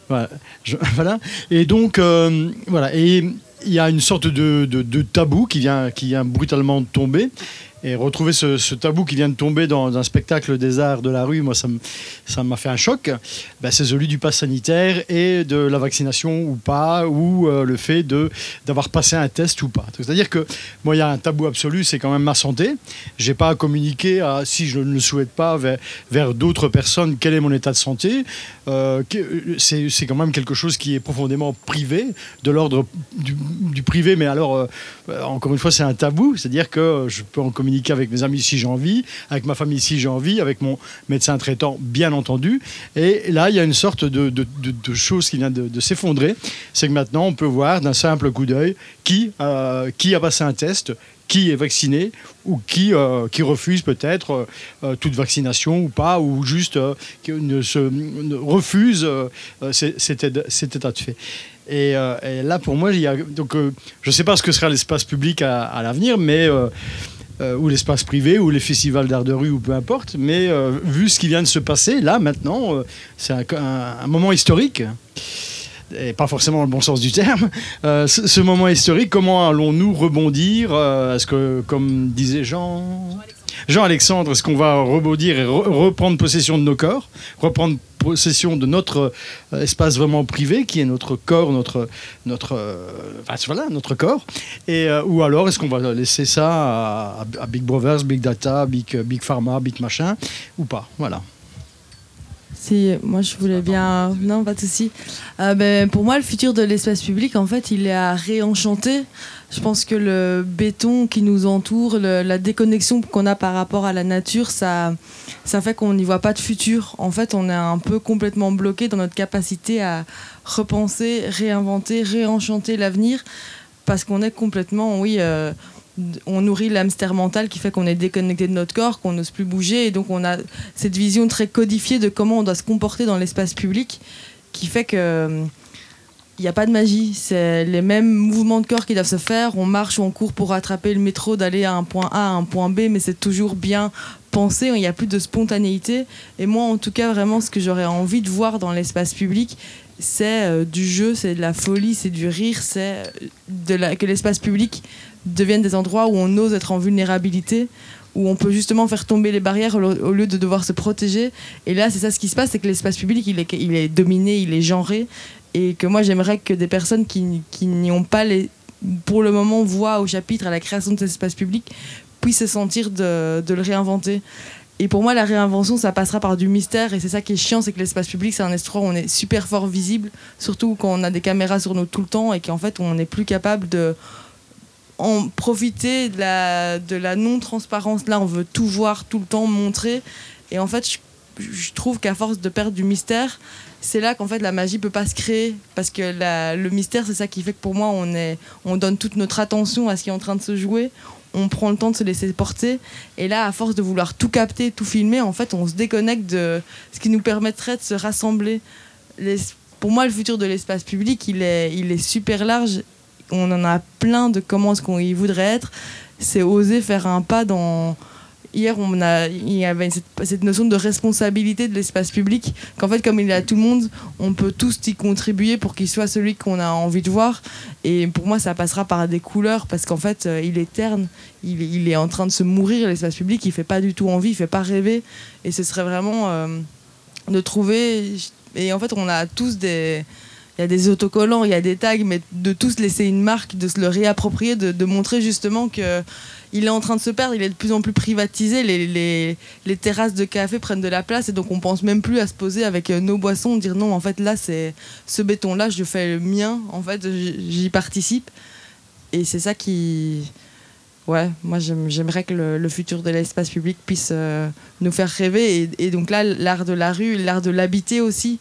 voilà. Et donc, euh, voilà. Et il y a une sorte de, de- de tabou qui vient, qui vient brutalement tomber. Et retrouver ce, tabou qui vient de tomber dans un spectacle des arts de la rue, moi, ça m'a fait un choc. Ben, c'est celui du pass sanitaire et de la vaccination ou pas, ou euh, le fait d'avoir passé un test ou pas. C'est-à-dire que moi, il y a un tabou absolu, c'est quand même ma santé. J'ai pas à communiquer, à, si je ne le souhaite pas, vers, d'autres personnes quel est mon état de santé. Euh, c'est quand même quelque chose qui est profondément privé, de l'ordre du, privé, mais alors, euh, encore une fois, c'est un tabou, c'est-à-dire que je peux en communiquer avec mes amis si j'ai envie, avec ma famille si j'ai envie, avec mon médecin traitant, bien entendu. Et là, il y a une sorte de, de, de- chose qui vient de, s'effondrer, c'est que maintenant, on peut voir d'un simple coup d'œil qui, euh, qui a passé un test, qui est vacciné ou qui, euh, qui refuse peut-être euh, toute vaccination ou pas, ou juste qui ne se, ne refuse cet état de fait. Et, là, pour moi, donc, je ne sais pas ce que sera l'espace public à l'avenir, mais euh, ou l'espace privé, ou les festivals d'art de rue, ou peu importe. Mais euh, vu ce qui vient de se passer, là, maintenant, euh, c'est un, moment historique. Et pas forcément dans le bon sens du terme. Ce, ce moment historique, comment allons-nous rebondir Est-ce que, comme disait Jean, Jean-Alexandre, est-ce qu'on va rebondir et re- reprendre possession de nos corps, reprendre possession de notre euh, espace vraiment privé, qui est notre corps, notre, notre, euh, voilà, notre corps, et, euh, ou alors est-ce qu'on va laisser ça à, Big Brothers, Big Data, Big, Big Pharma, Big machin, ou pas? Voilà. Si, moi je voulais bien. Non, pas de souci. Ben, pour moi, le futur de l'espace public, en fait, il est à réenchanter. Je pense que le béton qui nous entoure, la déconnexion qu'on a par rapport à la nature, ça, ça fait qu'on n'y voit pas de futur. En fait, on est un peu complètement bloqué dans notre capacité à repenser, réinventer, réenchanter l'avenir, parce qu'on est complètement, oui. euh, on nourrit l'hamster mental qui fait qu'on est déconnecté de notre corps, qu'on n'ose plus bouger, et donc on a cette vision très codifiée de comment on doit se comporter dans l'espace public, qui fait que il n'y a pas de magie. C'est les mêmes mouvements de corps qui doivent se faire. On marche ou on court pour attraper le métro, d'aller à un point A à un point B, mais c'est toujours bien pensé. Il n'y a plus de spontanéité. Et moi, en tout cas, vraiment, ce que j'aurais envie de voir dans l'espace public, c'est euh, du jeu, c'est de la folie, c'est du rire, c'est euh, que l'espace public devienne des endroits où on ose être en vulnérabilité, où on peut justement faire tomber les barrières au lieu de devoir se protéger. Et là, c'est ça ce qui se passe, c'est que l'espace public, est, il est dominé, il est genré, et que moi, j'aimerais que des personnes qui, qui n'y ont pas les, pour le moment voix au chapitre à la création de cet espace public puissent se sentir de, de le réinventer. Et pour moi, la réinvention, ça passera par du mystère. Et c'est ça qui est chiant, c'est que l'espace public, c'est un endroit où on est super fort visible, surtout quand on a des caméras sur nous tout le temps et qu'en fait, on n'est plus capable de en profiter de la, de la non-transparence. Là, on veut tout voir, tout le temps montrer. Et en fait, je, je trouve qu'à force de perdre du mystère, c'est là qu'en fait la magie peut pas se créer. Parce que le mystère, c'est ça qui fait que pour moi, on, est, on donne toute notre attention à ce qui est en train de se jouer. On prend le temps de se laisser porter. Et là, à force de vouloir tout capter, tout filmer, en fait, on se déconnecte de ce qui nous permettrait de se rassembler. Pour moi, le futur de l'espace public, il est, il est super large. On en a plein de comment est-ce qu'on y voudrait être. C'est oser faire un pas dans. Hier, on a, il y avait cette, notion de responsabilité de l'espace public, qu'en fait, comme il est à tout le monde, on peut tous y contribuer pour qu'il soit celui qu'on a envie de voir. Et pour moi, ça passera par des couleurs, parce qu'en fait, euh, il est terne, il, est- en train de se mourir, l'espace public, il fait pas du tout envie, il fait pas rêver. Et ce serait vraiment euh, de trouver. Et en fait, on a tous des. Il y a des autocollants, il y a des tags, mais de tous laisser une marque, de se le réapproprier, de montrer justement que il est en train de se perdre, il est de plus en plus privatisé, les, terrasses de café prennent de la place et donc on pense même plus à se poser avec euh, nos boissons, dire non, en fait là, c'est ce béton-là, je fais le mien, en fait, j'y participe. Et c'est ça qui. Ouais, moi j'aime- j'aimerais que le, futur de l'espace public puisse euh, nous faire rêver. Et, et donc là, l'art de la rue, l'art de l'habiter aussi,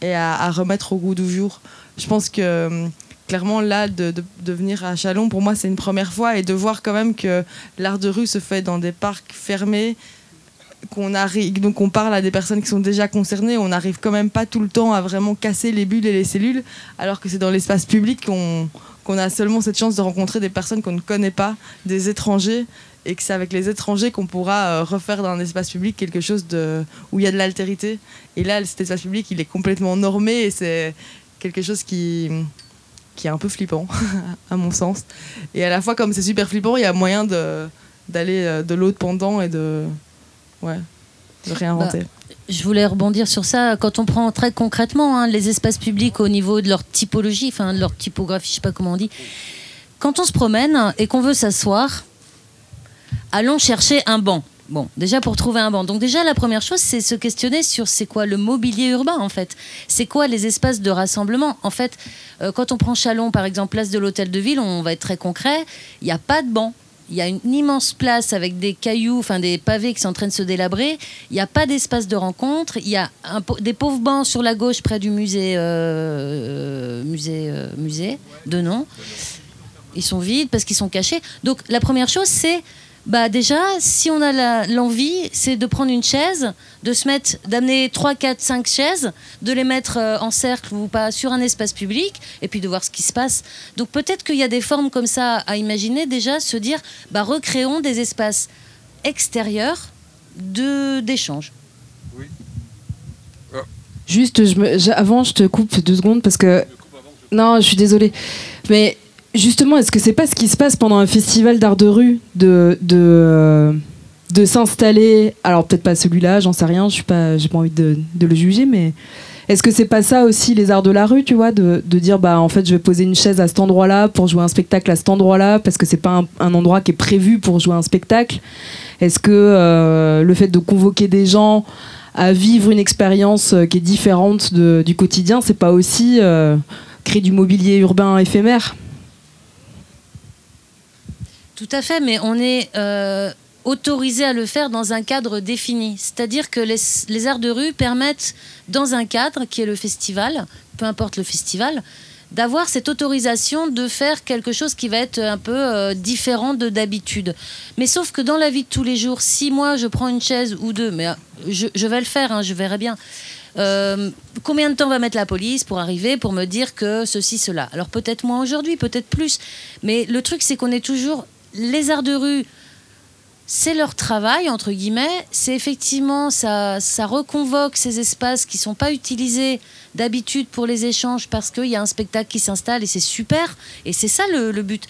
est à, remettre au goût du jour. Je pense que clairement, là, de, venir à Chalon, pour moi, c'est une première fois. Et de voir quand même que l'art de rue se fait dans des parcs fermés, qu'on arrive, donc on parle à des personnes qui sont déjà concernées, on n'arrive quand même pas tout le temps à vraiment casser les bulles et les cellules, alors que c'est dans l'espace public qu'on a seulement cette chance de rencontrer des personnes qu'on ne connaît pas, des étrangers, et que c'est avec les étrangers qu'on pourra euh, refaire dans l'espace public quelque chose où il y a de l'altérité. Et là, cet espace public, il est complètement normé, et c'est quelque chose qui, qui est un peu flippant, à mon sens. Et à la fois, comme c'est super flippant, il y a moyen de- d'aller euh, de l'autre pendant et de, ouais, de réinventer. Bah, Je voulais rebondir sur ça. Quand on prend très concrètement hein, les espaces publics au niveau de leur typologie, enfin de leur typographie, je sais pas comment on dit. Quand on se promène et qu'on veut s'asseoir, allons chercher un banc. Bon, déjà pour trouver un banc. Donc déjà la première chose, c'est se questionner sur c'est quoi le mobilier urbain en fait. C'est quoi les espaces de rassemblement En fait, euh, quand on prend Chalon par exemple, place de l'hôtel de ville, on va être très concret. Il n'y a pas de banc. Il y a une immense place avec des cailloux, enfin des pavés qui sont en train de se délabrer. Il n'y a pas d'espace de rencontre. Il y a des pauvres bancs sur la gauche près du musée, euh, musée, euh, musée de nom. Ils sont vides parce qu'ils sont cachés. Donc la première chose, c'est bah déjà, si on a l'envie, c'est de prendre une chaise, de se mettre, d'amener 3, 4, 5 chaises, de les mettre euh, en cercle ou pas sur un espace public, et puis de voir ce qui se passe. Donc peut-être qu'il y a des formes comme ça à imaginer déjà, se dire, bah recréons des espaces extérieurs de d'échange. Juste, je me- je- avant, je te coupe deux secondes parce que. Non, je suis désolée. Mais justement, est-ce que c'est pas ce qui se passe pendant un festival d'art de rue de, euh, s'installer? Alors, peut-être pas celui-là, j'en sais rien, je suis pas, j'ai pas envie de, le juger, mais. Est-ce que c'est pas ça aussi les arts de la rue, tu vois, de, dire bah en fait je vais poser une chaise à cet endroit-là pour jouer un spectacle à cet endroit-là parce que c'est pas un, endroit qui est prévu pour jouer un spectacle? Est-ce que euh, le fait de convoquer des gens à vivre une expérience euh, qui est différente du quotidien, c'est pas aussi créer du mobilier urbain éphémère? Tout à fait, mais on est euh, autorisé à le faire dans un cadre défini. C'est-à-dire que les, arts de rue permettent, dans un cadre qui est le festival, peu importe le festival, d'avoir cette autorisation de faire quelque chose qui va être un peu euh, différent de d'habitude. Mais sauf que dans la vie de tous les jours, si moi je prends une chaise ou deux, mais euh, je, vais le faire, hein, je verrai bien. Combien de temps va mettre la police pour arriver, pour me dire que ceci, cela? Alors peut-être moins aujourd'hui, peut-être plus. Mais le truc, c'est qu'on est toujours... Les arts de rue, c'est leur travail, entre guillemets. C'est effectivement, ça, ça reconvoque ces espaces qui sont pas utilisés d'habitude pour les échanges parce qu'il y a un spectacle qui s'installe et c'est super. Et c'est ça le, but.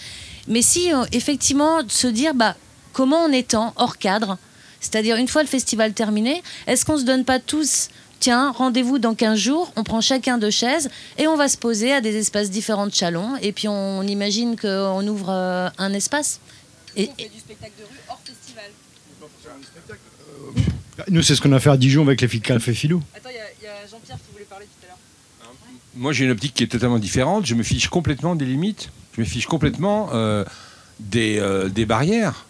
Mais si, euh, effectivement, se dire, bah, comment on étend hors cadre, c'est-à-dire une fois le festival terminé, est-ce qu'on se donne pas tous Tiens, rendez-vous dans 15 jours, on prend chacun deux chaises et on va se poser à des espaces différents de Chalon. Et puis on imagine qu'on ouvre euh, un espace. Et, du spectacle de rue hors festival. Nous, c'est ce qu'on a fait à Dijon avec les filles de Café Filou. Attends, il y a, Jean-Pierre qui voulait parler tout à l'heure. Moi, j'ai une optique qui est totalement différente. Je me fiche complètement des limites. Je me fiche complètement euh, des, euh, des barrières.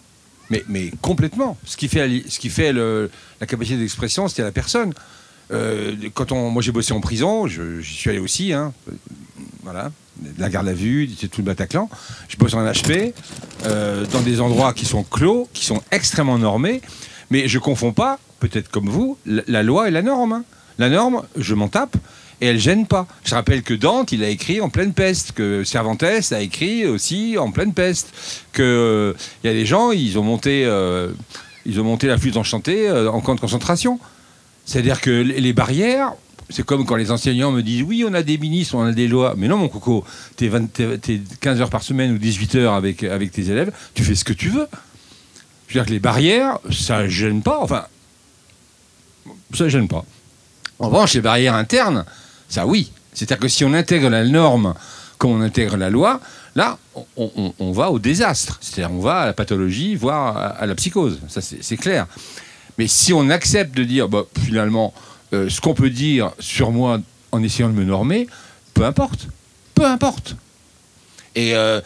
Mais, mais complètement. Ce qui fait, ce qui fait le- la capacité d'expression, c'était la personne. Euh, quand on, moi, j'ai bossé en prison, j'y suis allé aussi. Hein, Euh, voilà, de la garde à vue, c'est tout le Bataclan. Je bosse en HP, euh, dans des endroits qui sont clos, qui sont extrêmement normés. Mais je confonds pas, peut-être comme vous, la, loi et la norme. hein. La norme, je m'en tape et elle gêne pas. Je rappelle que Dante, il a écrit en pleine peste, que Cervantes a écrit aussi en pleine peste, que il y a des gens, ils ont monté, euh, ils ont monté la flûte enchantée euh, en camp de concentration. C'est-à-dire que les barrières, c'est comme quand les enseignants me disent oui, on a des ministres, on a des lois. Mais non, mon coco, t'es 20 t'es- t'es 15 heures par semaine ou 18 heures avec, tes élèves, tu fais ce que tu veux. Je veux dire que les barrières, ça gêne pas. Enfin, ça gêne pas. En revanche, les barrières internes, ça oui. C'est-à-dire que si on intègre la norme comme on intègre la loi, là, on, va au désastre. C'est-à-dire on va à la pathologie, voire à, la psychose. Ça, c'est clair. Mais si on accepte de dire, bah, finalement, euh, ce qu'on peut dire sur moi en essayant de me normer, peu importe. Peu importe. Et euh,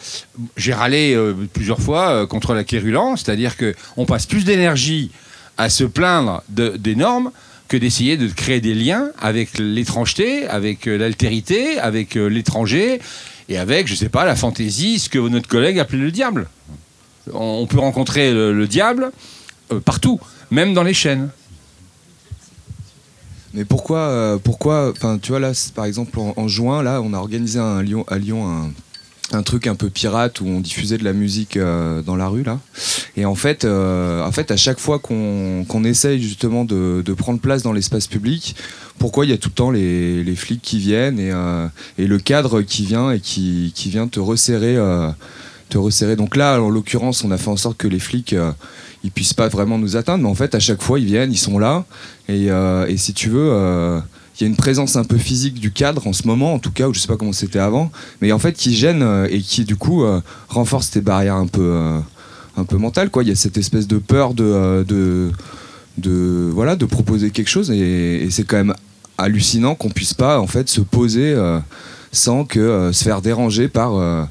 j'ai râlé euh, plusieurs fois contre la quérulence, c'est-à-dire qu'on passe plus d'énergie à se plaindre de- des normes que d'essayer de créer des liens avec l'étrangeté, avec l'altérité, avec l'étranger et avec, je sais pas, la fantaisie, ce que notre collègue appelait le diable. On, peut rencontrer le, le diable partout, même dans les chaînes. Mais pourquoi, euh, pourquoi, tu vois là, par exemple en, juin, là, on a organisé un à Lyon un, truc un peu pirate où on diffusait de la musique euh, dans la rue là. Et en fait, euh, en fait, à chaque fois qu'on qu'on essaye justement de, de prendre place dans l'espace public, pourquoi il y a tout le temps les, les flics qui viennent et, et le cadre qui vient et qui, qui vient te resserrer, te resserrer. Donc là, en l'occurrence, on a fait en sorte que les flics ils puissent pas vraiment nous atteindre, mais en fait, à chaque fois, ils viennent, ils sont là. Et, euh, et si tu veux, euh, il y a une présence un peu physique du cadre en ce moment, en tout cas, ou je sais pas comment c'était avant, mais en fait, qui gêne euh, et qui, du coup, renforce tes barrières un peu, un peu mentales. Il y a cette espèce de peur de, de, voilà, de proposer quelque chose, et, et c'est quand même hallucinant qu'on puisse pas, en fait, se poser sans que se faire déranger par.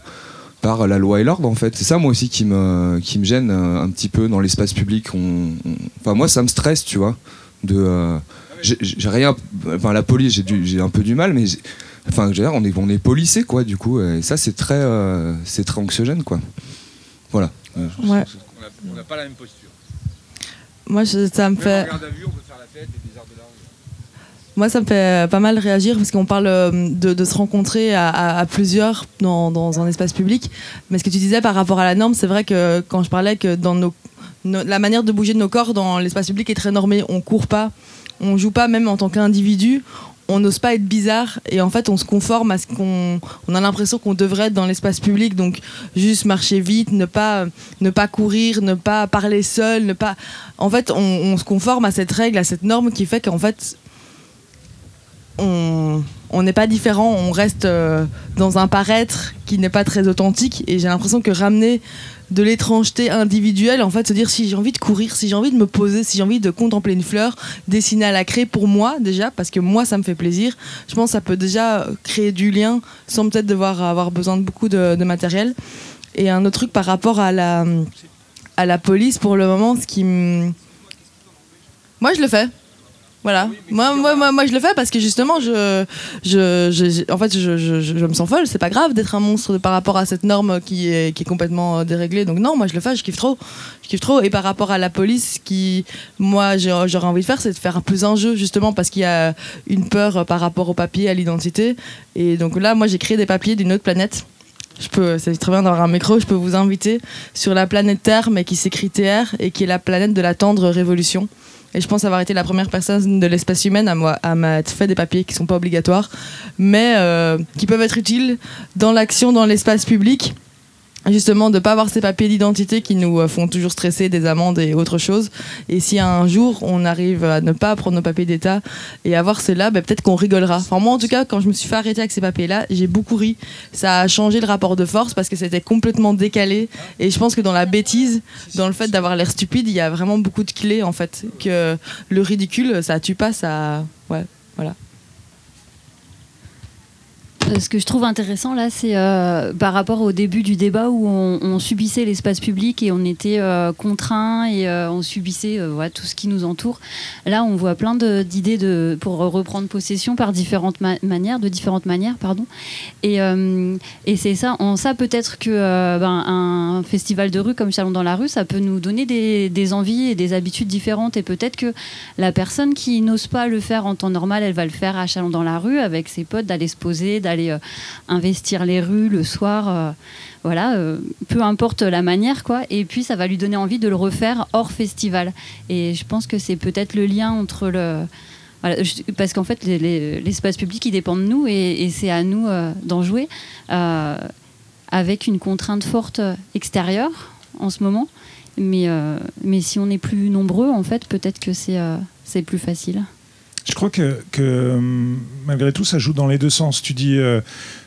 Par la loi et l'ordre en fait. C'est ça moi aussi qui me, qui me gêne euh, un petit peu dans l'espace public. On, on- Enfin moi ça me stresse, tu vois. De, euh, j'ai j'ai rien. Enfin la police j'ai du- j'ai un peu du mal, mais j'ai- enfin je veux dire, on est on est policé quoi du coup. Et ça c'est très euh, c'est très anxiogène quoi. Voilà. Ouais. On n'a pas la même posture. Moi, je- ça me Même en fait. garde à vue, on peut faire la fête et des arts de la rue. Moi, ça me fait pas mal réagir parce qu'on parle euh, de, se rencontrer à, plusieurs dans, un espace public. Mais ce que tu disais par rapport à la norme, c'est vrai que quand je parlais que dans nos, la manière de bouger de nos corps dans l'espace public est très normée. On court pas, on joue pas même en tant qu'individu. On n'ose pas être bizarre et en fait on se conforme à ce qu'on on a l'impression qu'on devrait être dans l'espace public donc juste marcher vite ne pas ne pas courir ne pas parler seul ne pas en fait on se conforme à cette règle à cette norme qui fait qu'en fait on n'est pas différent, on reste euh, dans un paraître qui n'est pas très authentique. Et j'ai l'impression que ramener de l'étrangeté individuelle, en fait, se dire si j'ai envie de courir, si j'ai envie de me poser, si j'ai envie de contempler une fleur, dessiner à la craie pour moi déjà, parce que moi ça me fait plaisir. Je pense que ça peut déjà créer du lien sans peut-être devoir avoir besoin de beaucoup de, de matériel. Et un autre truc par rapport à la, à la police, pour le moment, ce qui me... Moi je le fais. Voilà. Moi, moi, moi, moi, je le fais parce que justement, je, je, je- en fait, je, je, je- je me sens folle. C'est pas grave d'être un monstre par rapport à cette norme qui est, qui est complètement euh, déréglée. Donc non, moi, je le fais. Je kiffe trop. Je kiffe trop. Et par rapport à la police, qui, moi, j'aurais envie de faire, c'est de faire un plus un jeu, justement, parce qu'il y a une peur par rapport au papier, à l'identité. Et donc là, moi, j'ai créé des papiers d'une autre planète. Je peux, c'est très bien d'avoir un micro. Je peux vous inviter sur la planète Terre, mais qui s'écrit TR et qui est la planète de la tendre révolution. Et je pense avoir été la première personne de l'espèce humaine à, moi, m'être fait des papiers qui sont pas obligatoires, mais euh, qui peuvent être utiles dans l'action dans l'espace public. Justement, de pas avoir ces papiers d'identité qui nous euh, font toujours stresser, des amendes et autre chose. Et si un jour on arrive à ne pas prendre nos papiers d'État et avoir cela, ben, peut-être qu'on rigolera. Enfin, moi, en tout cas, quand je me suis fait arrêter avec ces papiers-là, j'ai beaucoup ri. Ça a changé le rapport de force parce que c'était complètement décalé. Et je pense que dans la bêtise, dans le fait d'avoir l'air stupide, il y a vraiment beaucoup de clés en fait. Que le ridicule, ça tue pas, ça. Ouais, voilà. Euh, Ce que je trouve intéressant là, c'est euh, par rapport au début du débat où on, subissait l'espace public et on était euh, contraint et on subissait tout ce qui nous entoure. Là, on voit plein d'idées pour reprendre possession par différentes ma- manières, de différentes manières, pardon. Et, c'est ça, en ça peut-être que ben, un festival de rue comme Chalon dans la rue, ça peut nous donner des, des envies et des habitudes différentes. Et peut-être que la personne qui n'ose pas le faire en temps normal, elle va le faire à Chalon dans la rue avec ses potes, d'aller se poser, d'aller euh, investir les rues le soir. euh, voilà, euh, peu importe la manière, quoi. Et puis, ça va lui donner envie de le refaire hors festival. Et je pense que c'est peut-être le lien entre le. Voilà, parce qu'en fait, les- les- l'espace public, il dépend de nous et, c'est à nous d'en jouer avec une contrainte forte extérieure en ce moment. Mais, mais si on est plus nombreux, en fait, peut-être que c'est plus facile. Je crois que, que, hum, malgré tout, ça joue dans les deux sens. Tu dis euh,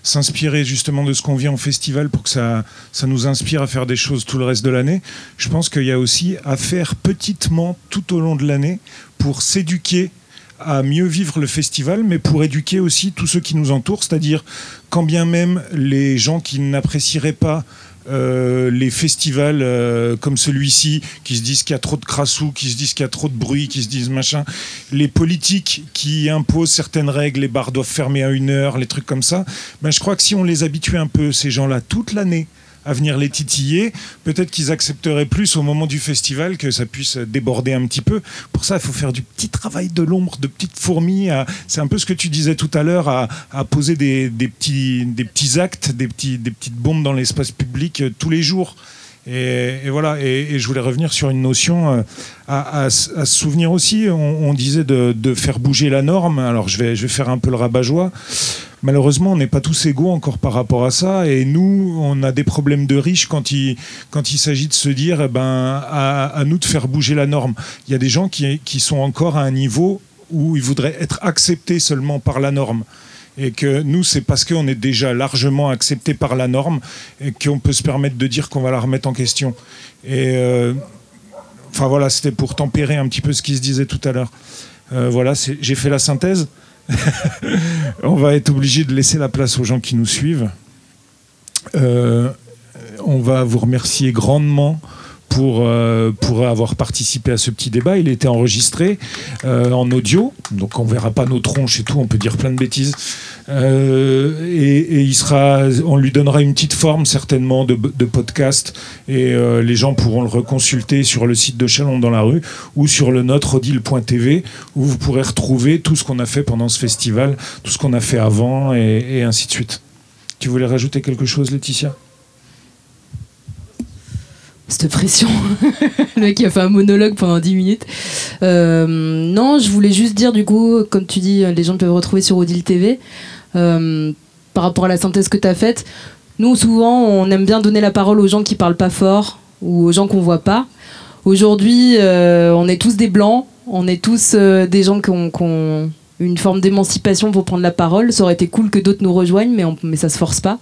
s'inspirer justement de ce qu'on vit en festival pour que ça, ça nous inspire à faire des choses tout le reste de l'année. Je pense qu'il y a aussi à faire petitement tout au long de l'année pour s'éduquer à mieux vivre le festival, mais pour éduquer aussi tous ceux qui nous entourent, c'est-à-dire quand bien même les gens qui n'apprécieraient pas euh, les festivals euh, comme celui-ci, qui se disent qu'il y a trop de crassous, qui se disent qu'il y a trop de bruit, qui se disent machin, les politiques qui imposent certaines règles, les bars doivent fermer à une heure, les trucs comme ça, ben, je crois que si on les habituait un peu, ces gens-là, toute l'année, à venir les titiller, peut-être qu'ils accepteraient plus au moment du festival que ça puisse déborder un petit peu. Pour ça, il faut faire du petit travail de l'ombre, de petites fourmis. C'est un peu ce que tu disais tout à l'heure, à, poser des, petits, des petits actes, des, petites bombes dans l'espace public euh, tous les jours. Et, voilà, et, je voulais revenir sur une notion euh, à, se souvenir aussi. On, disait de, de faire bouger la norme. Alors je vais, je vais faire un peu le rabat-joie. Malheureusement, on n'est pas tous égaux encore par rapport à ça. Et nous, on a des problèmes de riches quand il, s'agit de se dire eh ben, à, nous de faire bouger la norme. Il y a des gens qui, sont encore à un niveau où ils voudraient être acceptés seulement par la norme. Et que nous, c'est parce qu'on est déjà largement accepté par la norme et qu'on peut se permettre de dire qu'on va la remettre en question. Et euh, enfin voilà, c'était pour tempérer un petit peu ce qui se disait tout à l'heure. Euh, voilà, j'ai fait la synthèse. On va être obligé de laisser la place aux gens qui nous suivent. Euh, on va vous remercier grandement pour, euh, pour avoir participé à ce petit débat. Il était enregistré euh, en audio, donc on verra pas nos tronches et tout, on peut dire plein de bêtises. Euh, et, il sera, on lui donnera une petite forme certainement de, podcast et les gens pourront le reconsulter sur le site de Chalon dans la rue ou sur le nôtre odile.tv où vous pourrez retrouver tout ce qu'on a fait pendant ce festival, tout ce qu'on a fait avant et, et ainsi de suite. Tu voulais rajouter quelque chose, Laetitia? Cette pression. le mec qui a fait un monologue pendant 10 minutes. Euh, non, je voulais juste dire, du coup, comme tu dis, les gens peuvent retrouver sur Odile TV. euh, par rapport à la synthèse que tu as faite, nous, souvent, on aime bien donner la parole aux gens qui parlent pas fort ou aux gens qu'on voit pas. Aujourd'hui, euh, on est tous des blancs, on est tous des gens qu'on qu'on- une forme d'émancipation pour prendre la parole. Ça aurait été cool que d'autres nous rejoignent, mais, on, mais ça se force pas.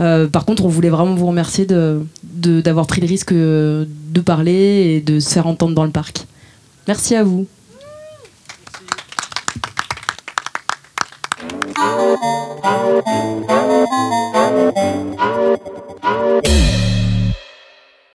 Euh, par contre, on voulait vraiment vous remercier d'avoir pris le risque de parler et de se faire entendre dans le parc. Merci à vous.